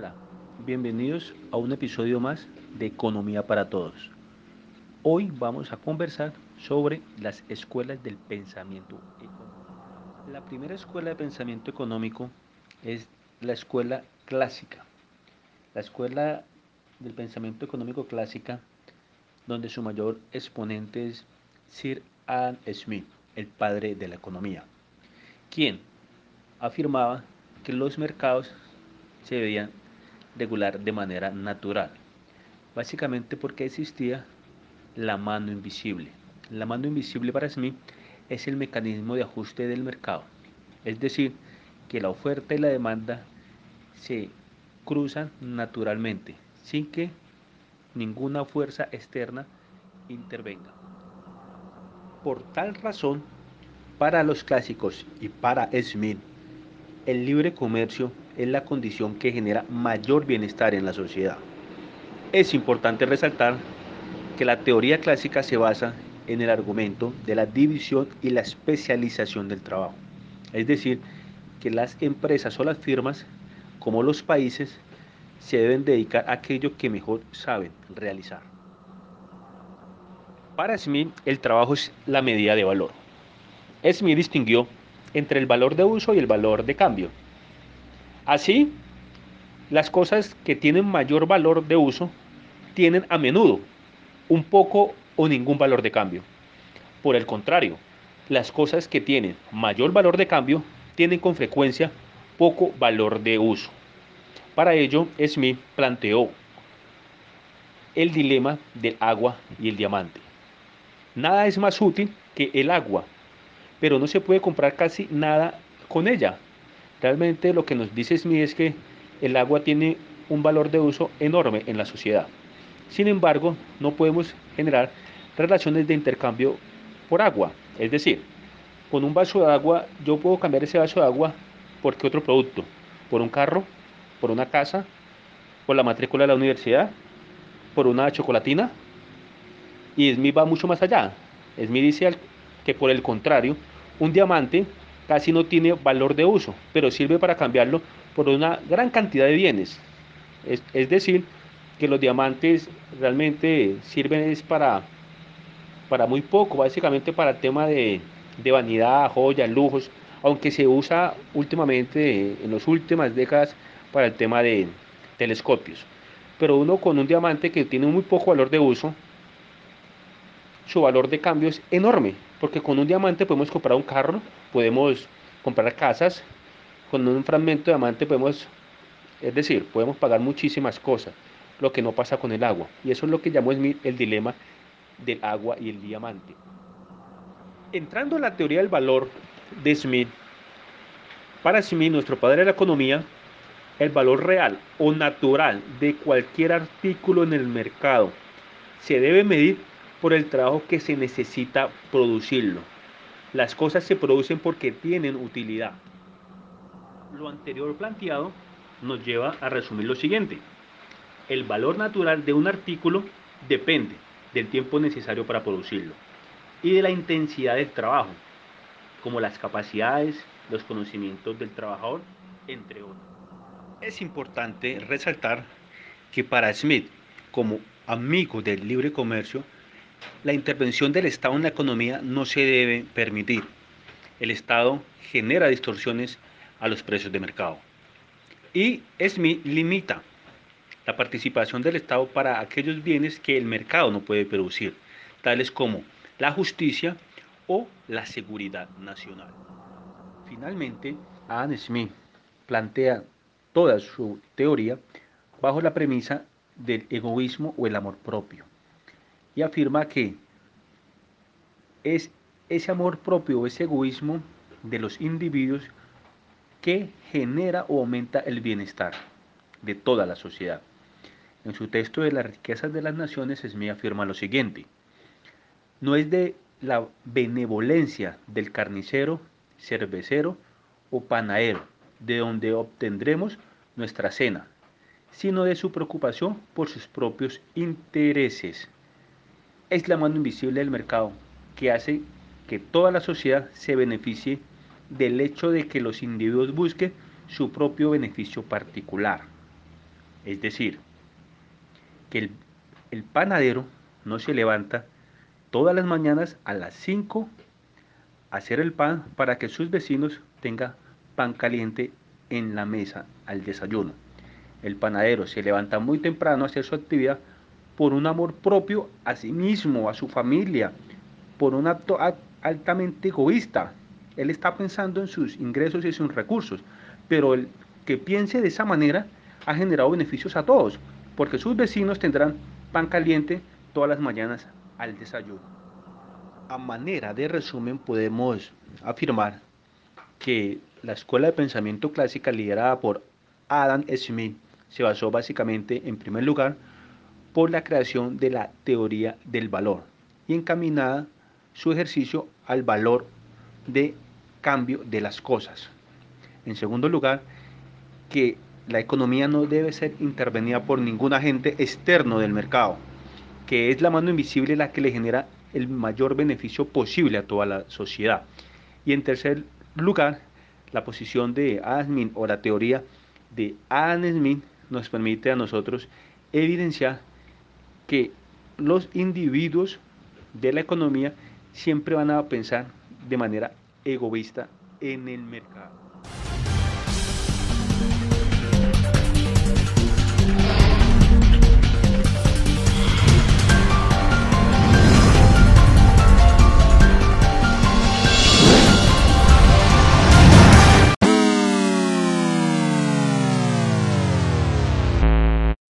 Hola, bienvenidos a un episodio más de Economía para Todos. Hoy vamos a conversar sobre las escuelas del pensamiento económico. La primera escuela de pensamiento económico es la escuela clásica. La escuela del pensamiento económico clásica, donde su mayor exponente es Sir Adam Smith, el padre de la economía, quien afirmaba que los mercados se debían regular de manera natural, básicamente porque existía la mano invisible. La mano invisible para Smith es el mecanismo de ajuste del mercado, es decir, que la oferta y la demanda se cruzan naturalmente, sin que ninguna fuerza externa intervenga. Por tal razón, para los clásicos y para Smith, el libre comercio es la condición que genera mayor bienestar en la sociedad. Es importante resaltar que la teoría clásica se basa en el argumento de la división y la especialización del trabajo. Es decir, que las empresas o las firmas, como los países, se deben dedicar a aquello que mejor saben realizar. Para Smith, el trabajo es la medida de valor. Smith distinguió entre el valor de uso y el valor de cambio. Así, las cosas que tienen mayor valor de uso tienen a menudo un poco o ningún valor de cambio. Por el contrario, las cosas que tienen mayor valor de cambio tienen con frecuencia poco valor de uso. Para ello, Smith planteó el dilema del agua y el diamante. Nada es más útil que el agua pero no se puede comprar casi nada con ella. Realmente lo que nos dice Smith es que el agua tiene un valor de uso enorme en la sociedad. Sin embargo, no podemos generar relaciones de intercambio por agua. Es decir, con un vaso de agua yo puedo cambiar ese vaso de agua por qué otro producto, por un carro, por una casa, por la matrícula de la universidad, por una chocolatina. Y Smith va mucho más allá. Smith dice que por el contrario, un diamante casi no tiene valor de uso, pero sirve para cambiarlo por una gran cantidad de bienes. Es, decir, que los diamantes realmente sirven es para, para muy poco, básicamente para el tema de, de vanidad, joyas, lujos, aunque se usa últimamente, en las últimas décadas, para el tema de telescopios. Pero uno con un diamante que tiene muy poco valor de uso, su valor de cambio es enorme, porque con un diamante podemos comprar un carro, podemos comprar casas, con un fragmento de diamante podemos, es decir, podemos pagar muchísimas cosas, lo que no pasa con el agua. Y eso es lo que llamó el dilema del agua y el diamante. Entrando en la teoría del valor de Smith, para Smith, nuestro padre de la economía, el valor real o natural de cualquier artículo en el mercado se debe medir por el trabajo que se necesita producirlo. Las cosas se producen porque tienen utilidad. Lo anterior planteado nos lleva a resumir lo siguiente. El valor natural de un artículo depende del tiempo necesario para producirlo y de la intensidad del trabajo, como las capacidades, los conocimientos del trabajador, entre otros. Es importante resaltar que para Smith, como amigo del libre comercio, la intervención del Estado en la economía no se debe permitir. El Estado genera distorsiones a los precios de mercado. Y SMI limita la participación del Estado para aquellos bienes que el mercado no puede producir, tales como la justicia o la seguridad nacional. Finalmente, Adam Smith plantea toda su teoría bajo la premisa del egoísmo o el amor propio y afirma que es ese amor propio, ese egoísmo de los individuos que genera o aumenta el bienestar de toda la sociedad. En su texto de las riquezas de las naciones, Smith afirma lo siguiente, no es de la benevolencia del carnicero, cervecero o panadero, de donde obtendremos nuestra cena, sino de su preocupación por sus propios intereses es la mano invisible del mercado que hace que toda la sociedad se beneficie del hecho de que los individuos busquen su propio beneficio particular. Es decir, que el, panadero no se levanta todas las mañanas a las 5 a hacer el pan para que sus vecinos tengan pan caliente en la mesa al desayuno. El panadero se levanta muy temprano a hacer su actividad por un amor propio a sí mismo, a su familia, por un acto altamente egoísta. Él está pensando en sus ingresos y sus recursos, pero el que piense de esa manera ha generado beneficios a todos, porque sus vecinos tendrán pan caliente todas las mañanas al desayuno. A manera de resumen podemos afirmar que la escuela de pensamiento clásica liderada por Adam Smith se basó básicamente en primer lugar por la creación de la teoría del valor y encaminada su ejercicio al valor de cambio de las cosas. En segundo lugar, que la economía no debe ser intervenida por ningún agente externo del mercado, que es la mano invisible la que le genera el mayor beneficio posible a toda la sociedad. Y en tercer lugar, la posición de Adam Smith o la teoría de Adam Smith nos permite a nosotros evidenciar que los individuos de la economía siempre van a pensar de manera egoísta en el mercado.